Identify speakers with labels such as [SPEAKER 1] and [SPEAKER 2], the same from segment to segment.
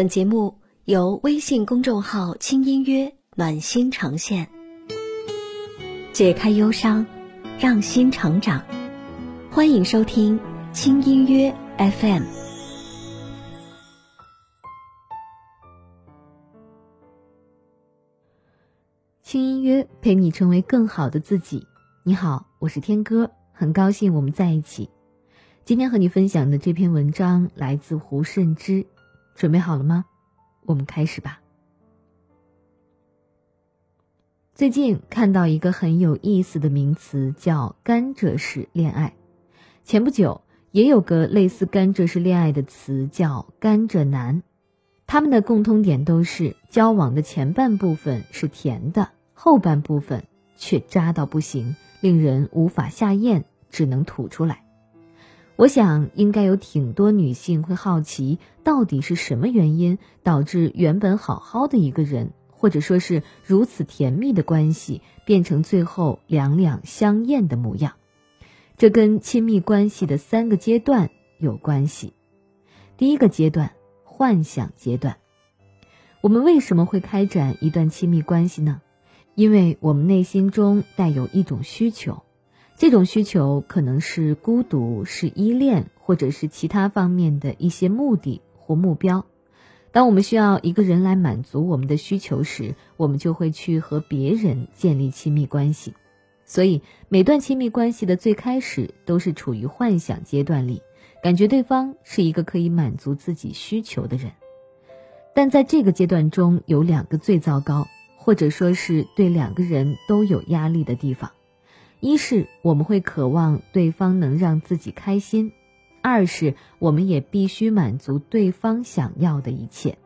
[SPEAKER 1] 本节目由微信公众号“轻音乐暖心呈现，解开忧伤，让心成长。欢迎收听轻音乐 FM。
[SPEAKER 2] 轻音乐陪你成为更好的自己。你好，我是天哥，很高兴我们在一起。今天和你分享的这篇文章来自胡慎之，准备好了吗？我们开始吧。最近看到一个很有意思的名词，叫“甘蔗式恋爱”。前不久也有个类似“甘蔗式恋爱”的词，叫“甘蔗男”。他们的共通点都是交往的前半部分是甜的，后半部分却渣到不行，令人无法下咽，只能吐出来。我想，应该有挺多女性会好奇，到底是什么原因导致原本好好的一个人，或者说是如此甜蜜的关系，变成最后两两相厌的模样？这跟亲密关系的三个阶段有关系。第一个阶段，幻想阶段。我们为什么会开展一段亲密关系呢？因为我们内心中带有一种需求。这种需求可能是孤独，是依恋，或者是其他方面的一些目的或目标。当我们需要一个人来满足我们的需求时，我们就会去和别人建立亲密关系。所以，每段亲密关系的最开始都是处于幻想阶段里，感觉对方是一个可以满足自己需求的人。但在这个阶段中，有两个最糟糕，或者说是对两个人都有压力的地方。一是我们会渴望对方能让自己开心，二是我们也必须满足对方想要的一切。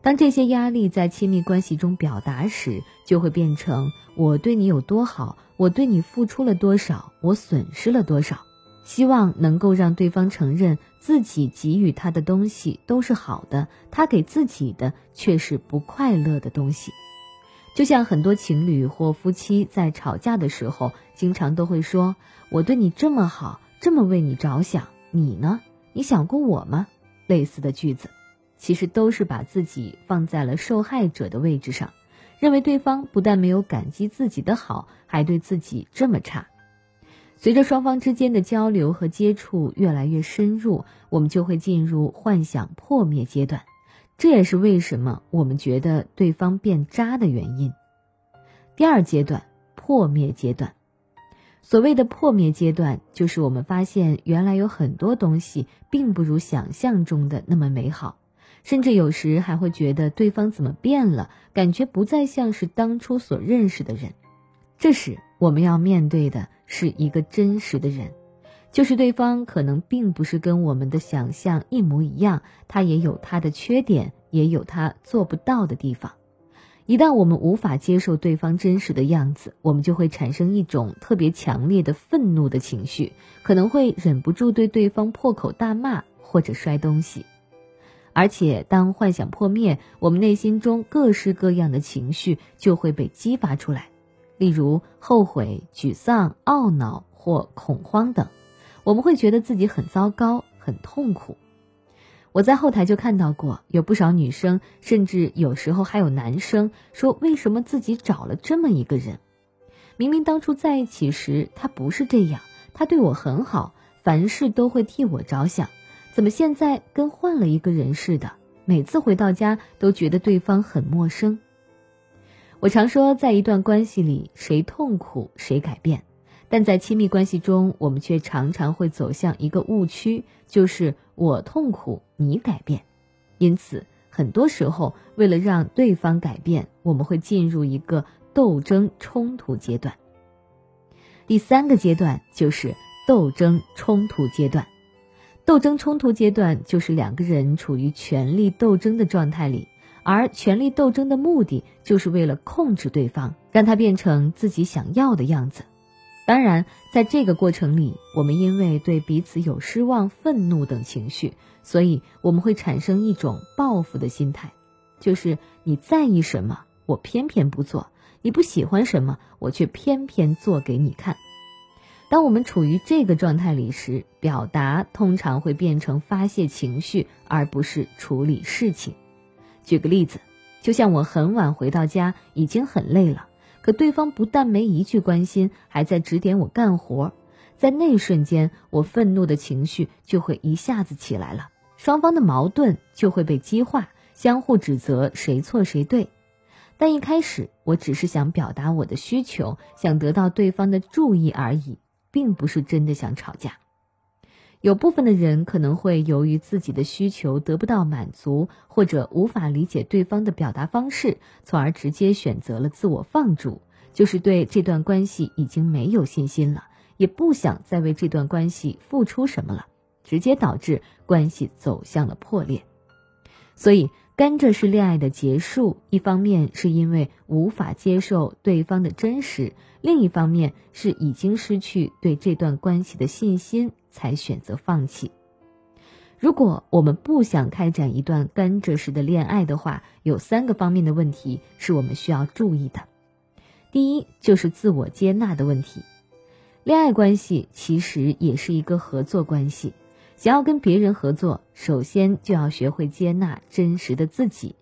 [SPEAKER 2] 当这些压力在亲密关系中表达时，就会变成我对你有多好，我对你付出了多少，我损失了多少。希望能够让对方承认自己给予他的东西都是好的，他给自己的却是不快乐的东西。就像很多情侣或夫妻在吵架的时候，经常都会说：“我对你这么好，这么为你着想，你呢？你想过我吗？”类似的句子，其实都是把自己放在了受害者的位置上，认为对方不但没有感激自己的好，还对自己这么差。随着双方之间的交流和接触越来越深入，我们就会进入幻想破灭阶段。这也是为什么我们觉得对方变渣的原因。第二阶段，破灭阶段。所谓的破灭阶段，就是我们发现原来有很多东西并不如想象中的那么美好，甚至有时还会觉得对方怎么变了，感觉不再像是当初所认识的人。这时，我们要面对的是一个真实的人。就是对方可能并不是跟我们的想象一模一样，他也有他的缺点，也有他做不到的地方。一旦我们无法接受对方真实的样子，我们就会产生一种特别强烈的愤怒的情绪，可能会忍不住对对方破口大骂或者摔东西。而且，当幻想破灭，我们内心中各式各样的情绪就会被激发出来，例如后悔、沮丧、懊恼或恐慌等。我们会觉得自己很糟糕、很痛苦。我在后台就看到过，有不少女生，甚至有时候还有男生说：“为什么自己找了这么一个人？明明当初在一起时他不是这样，他对我很好，凡事都会替我着想，怎么现在跟换了一个人似的？每次回到家都觉得对方很陌生。”我常说，在一段关系里，谁痛苦谁改变。但在亲密关系中，我们却常常会走向一个误区，就是我痛苦，你改变。因此，很多时候，为了让对方改变，我们会进入一个斗争冲突阶段。第三个阶段就是斗争冲突阶段。斗争冲突阶段就是两个人处于权力斗争的状态里，而权力斗争的目的就是为了控制对方，让他变成自己想要的样子。当然，在这个过程里，我们因为对彼此有失望、愤怒等情绪，所以我们会产生一种报复的心态，就是你在意什么，我偏偏不做；你不喜欢什么，我却偏偏做给你看。当我们处于这个状态里时，表达通常会变成发泄情绪，而不是处理事情。举个例子，就像我很晚回到家，已经很累了，可对方不但没一句关心，还在指点我干活，在那一瞬间，我愤怒的情绪就会一下子起来了，双方的矛盾就会被激化，相互指责谁错谁对。但一开始，我只是想表达我的需求，想得到对方的注意而已，并不是真的想吵架。有部分的人可能会由于自己的需求得不到满足，或者无法理解对方的表达方式，从而直接选择了自我放逐，就是对这段关系已经没有信心了，也不想再为这段关系付出什么了，直接导致关系走向了破裂。所以。甘蔗式恋爱的结束，一方面是因为无法接受对方的真实，另一方面是已经失去对这段关系的信心，才选择放弃。如果我们不想开展一段甘蔗式的恋爱的话，有三个方面的问题是我们需要注意的。第一，就是自我接纳的问题。恋爱关系其实也是一个合作关系。想要跟别人合作，首先就要学会接纳真实的自己。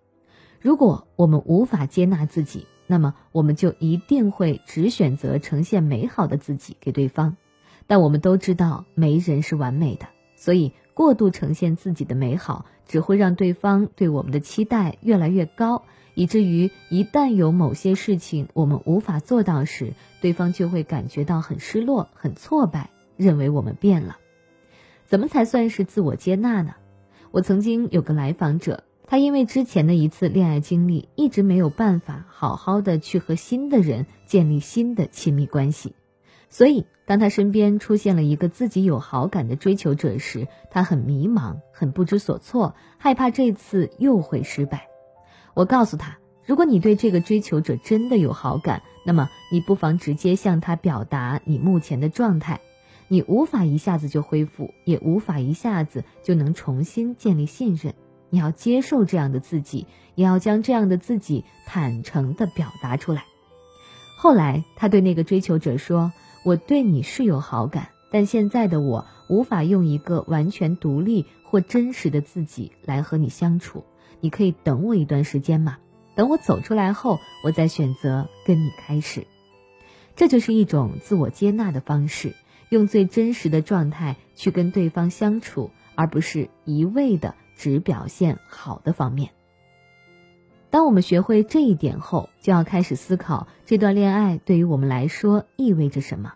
[SPEAKER 2] 如果我们无法接纳自己，那么我们就一定会只选择呈现美好的自己给对方。但我们都知道，没人是完美的，所以过度呈现自己的美好，只会让对方对我们的期待越来越高，以至于一旦有某些事情我们无法做到时，对方就会感觉到很失落、很挫败，认为我们变了。怎么才算是自我接纳呢？我曾经有个来访者，他因为之前的一次恋爱经历，一直没有办法好好的去和新的人建立新的亲密关系，所以当他身边出现了一个自己有好感的追求者时，他很迷茫，很不知所措，害怕这次又会失败。我告诉他，如果你对这个追求者真的有好感，那么你不妨直接向他表达你目前的状态。你无法一下子就恢复，也无法一下子就能重新建立信任。你要接受这样的自己，也要将这样的自己坦诚地表达出来。后来，他对那个追求者说：“我对你是有好感，但现在的我无法用一个完全独立或真实的自己来和你相处。你可以等我一段时间吗？等我走出来后，我再选择跟你开始。”这就是一种自我接纳的方式。用最真实的状态去跟对方相处，而不是一味的只表现好的方面。当我们学会这一点后，就要开始思考这段恋爱对于我们来说意味着什么。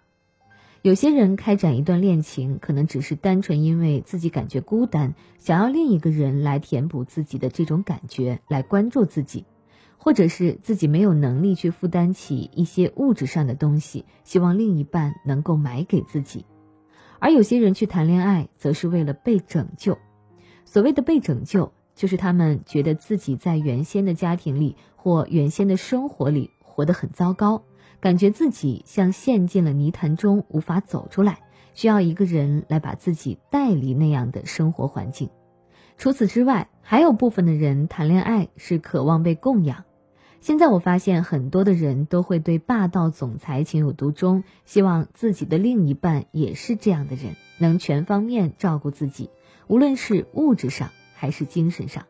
[SPEAKER 2] 有些人开展一段恋情，可能只是单纯因为自己感觉孤单，想要另一个人来填补自己的这种感觉，来关注自己。或者是自己没有能力去负担起一些物质上的东西，希望另一半能够买给自己；而有些人去谈恋爱，则是为了被拯救。所谓的被拯救，就是他们觉得自己在原先的家庭里或原先的生活里活得很糟糕，感觉自己像陷进了泥潭中无法走出来，需要一个人来把自己带离那样的生活环境。除此之外，还有部分的人谈恋爱是渴望被供养。现在我发现很多的人都会对霸道总裁情有独钟，希望自己的另一半也是这样的人，能全方面照顾自己，无论是物质上还是精神上，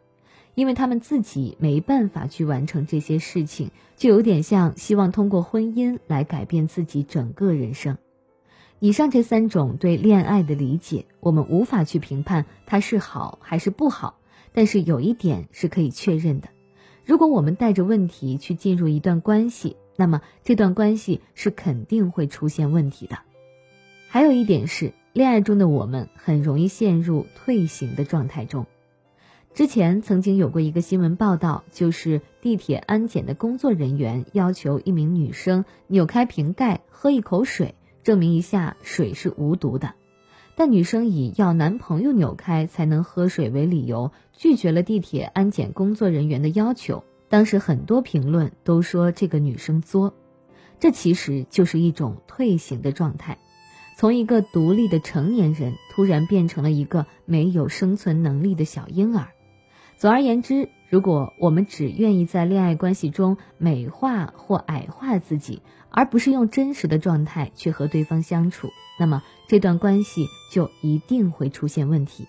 [SPEAKER 2] 因为他们自己没办法去完成这些事情，就有点像希望通过婚姻来改变自己整个人生。以上这三种对恋爱的理解，我们无法去评判它是好还是不好，但是有一点是可以确认的。如果我们带着问题去进入一段关系，那么这段关系是肯定会出现问题的。还有一点是，恋爱中的我们很容易陷入退行的状态中。之前曾经有过一个新闻报道，就是地铁安检的工作人员要求一名女生扭开瓶盖喝一口水，证明一下水是无毒的。但女生以要男朋友扭开才能喝水为理由，拒绝了地铁安检工作人员的要求。当时很多评论都说这个女生作，这其实就是一种退行的状态，从一个独立的成年人突然变成了一个没有生存能力的小婴儿。总而言之，如果我们只愿意在恋爱关系中美化或矮化自己，而不是用真实的状态去和对方相处，那么这段关系就一定会出现问题。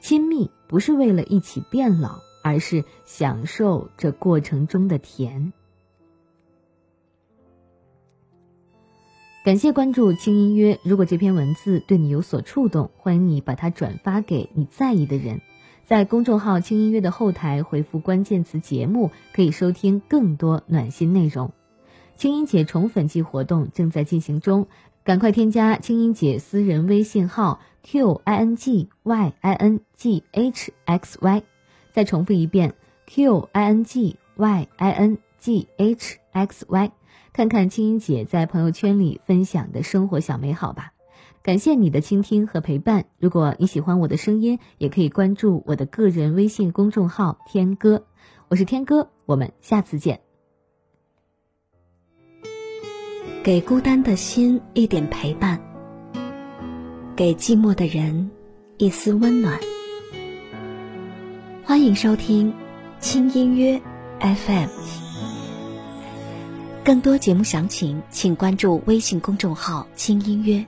[SPEAKER 2] 亲密不是为了一起变老，而是享受这过程中的甜。感谢关注轻音乐。如果这篇文字对你有所触动，欢迎你把它转发给你在意的人。在公众号“轻音乐”的后台回复关键词“节目”，可以收听更多暖心内容。轻音姐宠粉季活动正在进行中，赶快添加轻音姐私人微信号 q i n g y i n g h x y。再重复一遍 q i n g y i n g h x y，看看轻音姐在朋友圈里分享的生活小美好吧。感谢你的倾听和陪伴。如果你喜欢我的声音，也可以关注我的个人微信公众号“天哥”，我是天哥，我们下次见。
[SPEAKER 1] 给孤单的心一点陪伴，给寂寞的人一丝温暖。欢迎收听轻音乐 FM，更多节目详情请关注微信公众号“轻音乐”。